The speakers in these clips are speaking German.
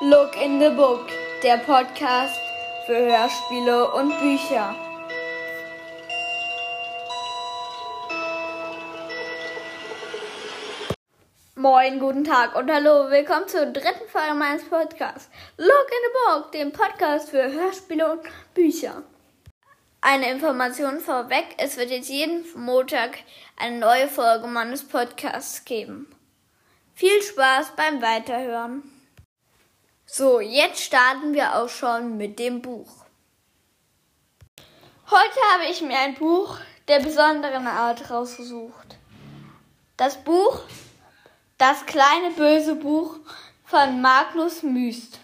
Look in the Book, der Podcast für Hörspiele und Bücher. Moin, guten Tag und hallo, willkommen zur dritten Folge meines Podcasts Look in the Book, dem Podcast für Hörspiele und Bücher. Eine Information vorweg, es wird jetzt jeden Montag eine neue Folge meines Podcasts geben. Viel Spaß beim Weiterhören. So, jetzt starten wir auch schon mit dem Buch. Heute habe ich mir ein Buch der besonderen Art rausgesucht. Das Buch Das kleine böse Buch von Magnus Müst.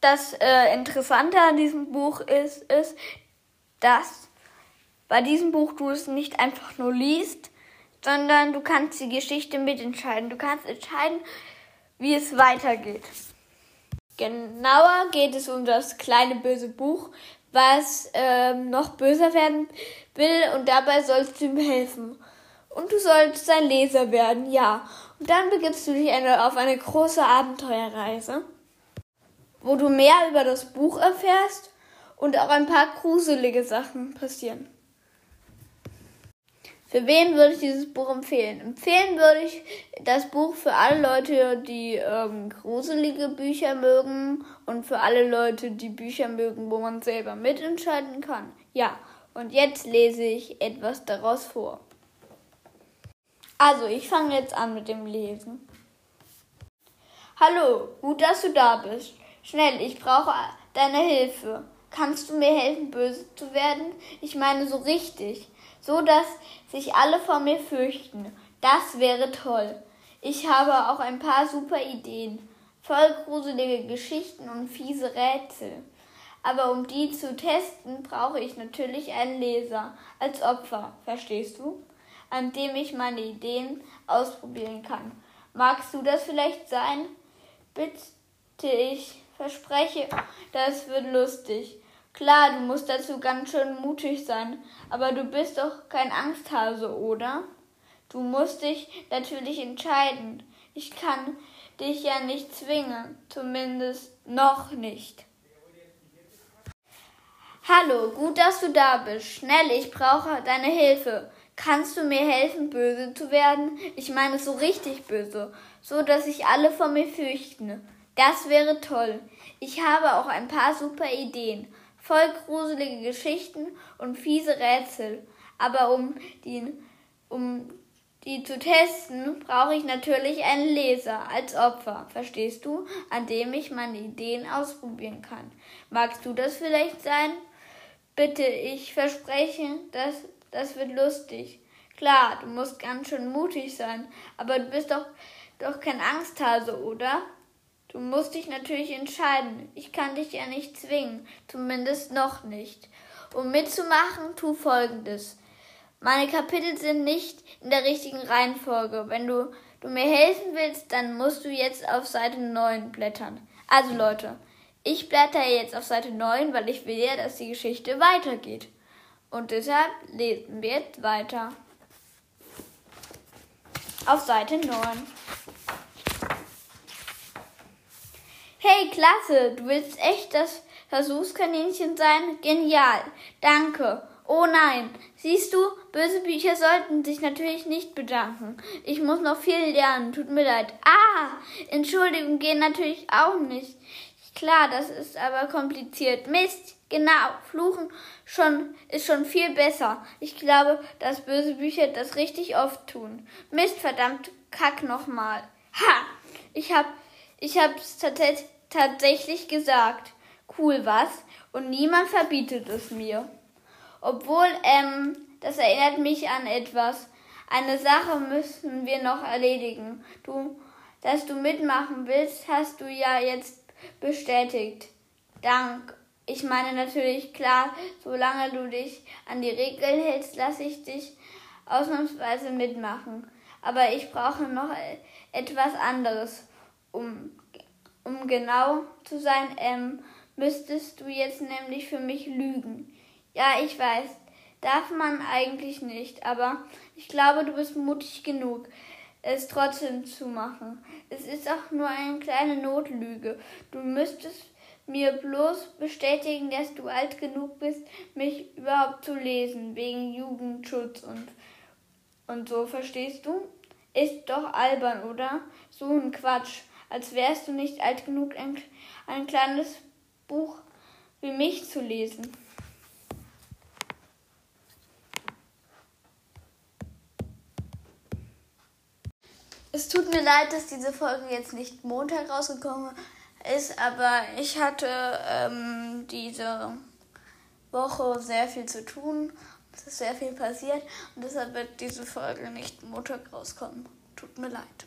Das äh, Interessante an diesem Buch ist, ist, dass bei diesem Buch du es nicht einfach nur liest, sondern du kannst die Geschichte mitentscheiden. Du kannst entscheiden, wie es weitergeht. Genauer geht es um das kleine böse Buch, was ähm, noch böser werden will und dabei sollst du ihm helfen. Und du sollst sein Leser werden, ja. Und dann begibst du dich eine, auf eine große Abenteuerreise, wo du mehr über das Buch erfährst und auch ein paar gruselige Sachen passieren. Für wen würde ich dieses Buch empfehlen? Empfehlen würde ich das Buch für alle Leute, die ähm, gruselige Bücher mögen und für alle Leute, die Bücher mögen, wo man selber mitentscheiden kann. Ja, und jetzt lese ich etwas daraus vor. Also, ich fange jetzt an mit dem Lesen. Hallo, gut, dass du da bist. Schnell, ich brauche deine Hilfe. Kannst du mir helfen, böse zu werden? Ich meine so richtig so dass sich alle vor mir fürchten. Das wäre toll. Ich habe auch ein paar super Ideen, voll gruselige Geschichten und fiese Rätsel. Aber um die zu testen, brauche ich natürlich einen Leser als Opfer, verstehst du? An dem ich meine Ideen ausprobieren kann. Magst du das vielleicht sein? Bitte ich, verspreche, das wird lustig. Klar, du musst dazu ganz schön mutig sein, aber du bist doch kein Angsthase, oder? Du musst dich natürlich entscheiden. Ich kann dich ja nicht zwingen, zumindest noch nicht. Hallo, gut, dass du da bist. Schnell, ich brauche deine Hilfe. Kannst du mir helfen, böse zu werden? Ich meine so richtig böse, so dass sich alle vor mir fürchten. Das wäre toll. Ich habe auch ein paar super Ideen voll gruselige Geschichten und fiese Rätsel. Aber um die, um die zu testen, brauche ich natürlich einen Leser als Opfer, verstehst du, an dem ich meine Ideen ausprobieren kann. Magst du das vielleicht sein? Bitte, ich verspreche, das, das wird lustig. Klar, du musst ganz schön mutig sein, aber du bist doch, doch kein Angsthase, oder? Du musst dich natürlich entscheiden. Ich kann dich ja nicht zwingen, zumindest noch nicht. Um mitzumachen, tu folgendes. Meine Kapitel sind nicht in der richtigen Reihenfolge. Wenn du, du mir helfen willst, dann musst du jetzt auf Seite 9 blättern. Also Leute, ich blätter jetzt auf Seite 9, weil ich will ja, dass die Geschichte weitergeht. Und deshalb lesen wir jetzt weiter. Auf Seite 9. klasse, du willst echt das Versuchskaninchen sein? Genial, danke. Oh nein, siehst du, böse Bücher sollten sich natürlich nicht bedanken. Ich muss noch viel lernen, tut mir leid. Ah, Entschuldigung gehen natürlich auch nicht. Klar, das ist aber kompliziert. Mist, genau, Fluchen schon ist schon viel besser. Ich glaube, dass böse Bücher das richtig oft tun. Mist, verdammt, kack nochmal. Ha, ich hab, ich hab's tatsächlich tatsächlich gesagt. Cool, was? Und niemand verbietet es mir. Obwohl, ähm, das erinnert mich an etwas. Eine Sache müssen wir noch erledigen. Du, dass du mitmachen willst, hast du ja jetzt bestätigt. Dank. Ich meine natürlich klar, solange du dich an die Regeln hältst, lasse ich dich ausnahmsweise mitmachen. Aber ich brauche noch etwas anderes, um um genau zu sein, ähm, müsstest du jetzt nämlich für mich lügen. Ja, ich weiß, darf man eigentlich nicht, aber ich glaube, du bist mutig genug. es trotzdem zu machen. Es ist auch nur eine kleine Notlüge. Du müsstest mir bloß bestätigen, dass du alt genug bist, mich überhaupt zu lesen, wegen Jugendschutz und, und so, verstehst du? Ist doch albern, oder? So ein Quatsch. Als wärst du nicht alt genug, ein, ein kleines Buch wie mich zu lesen. Es tut mir leid, dass diese Folge jetzt nicht Montag rausgekommen ist, aber ich hatte ähm, diese Woche sehr viel zu tun. Es ist sehr viel passiert und deshalb wird diese Folge nicht Montag rauskommen. Tut mir leid.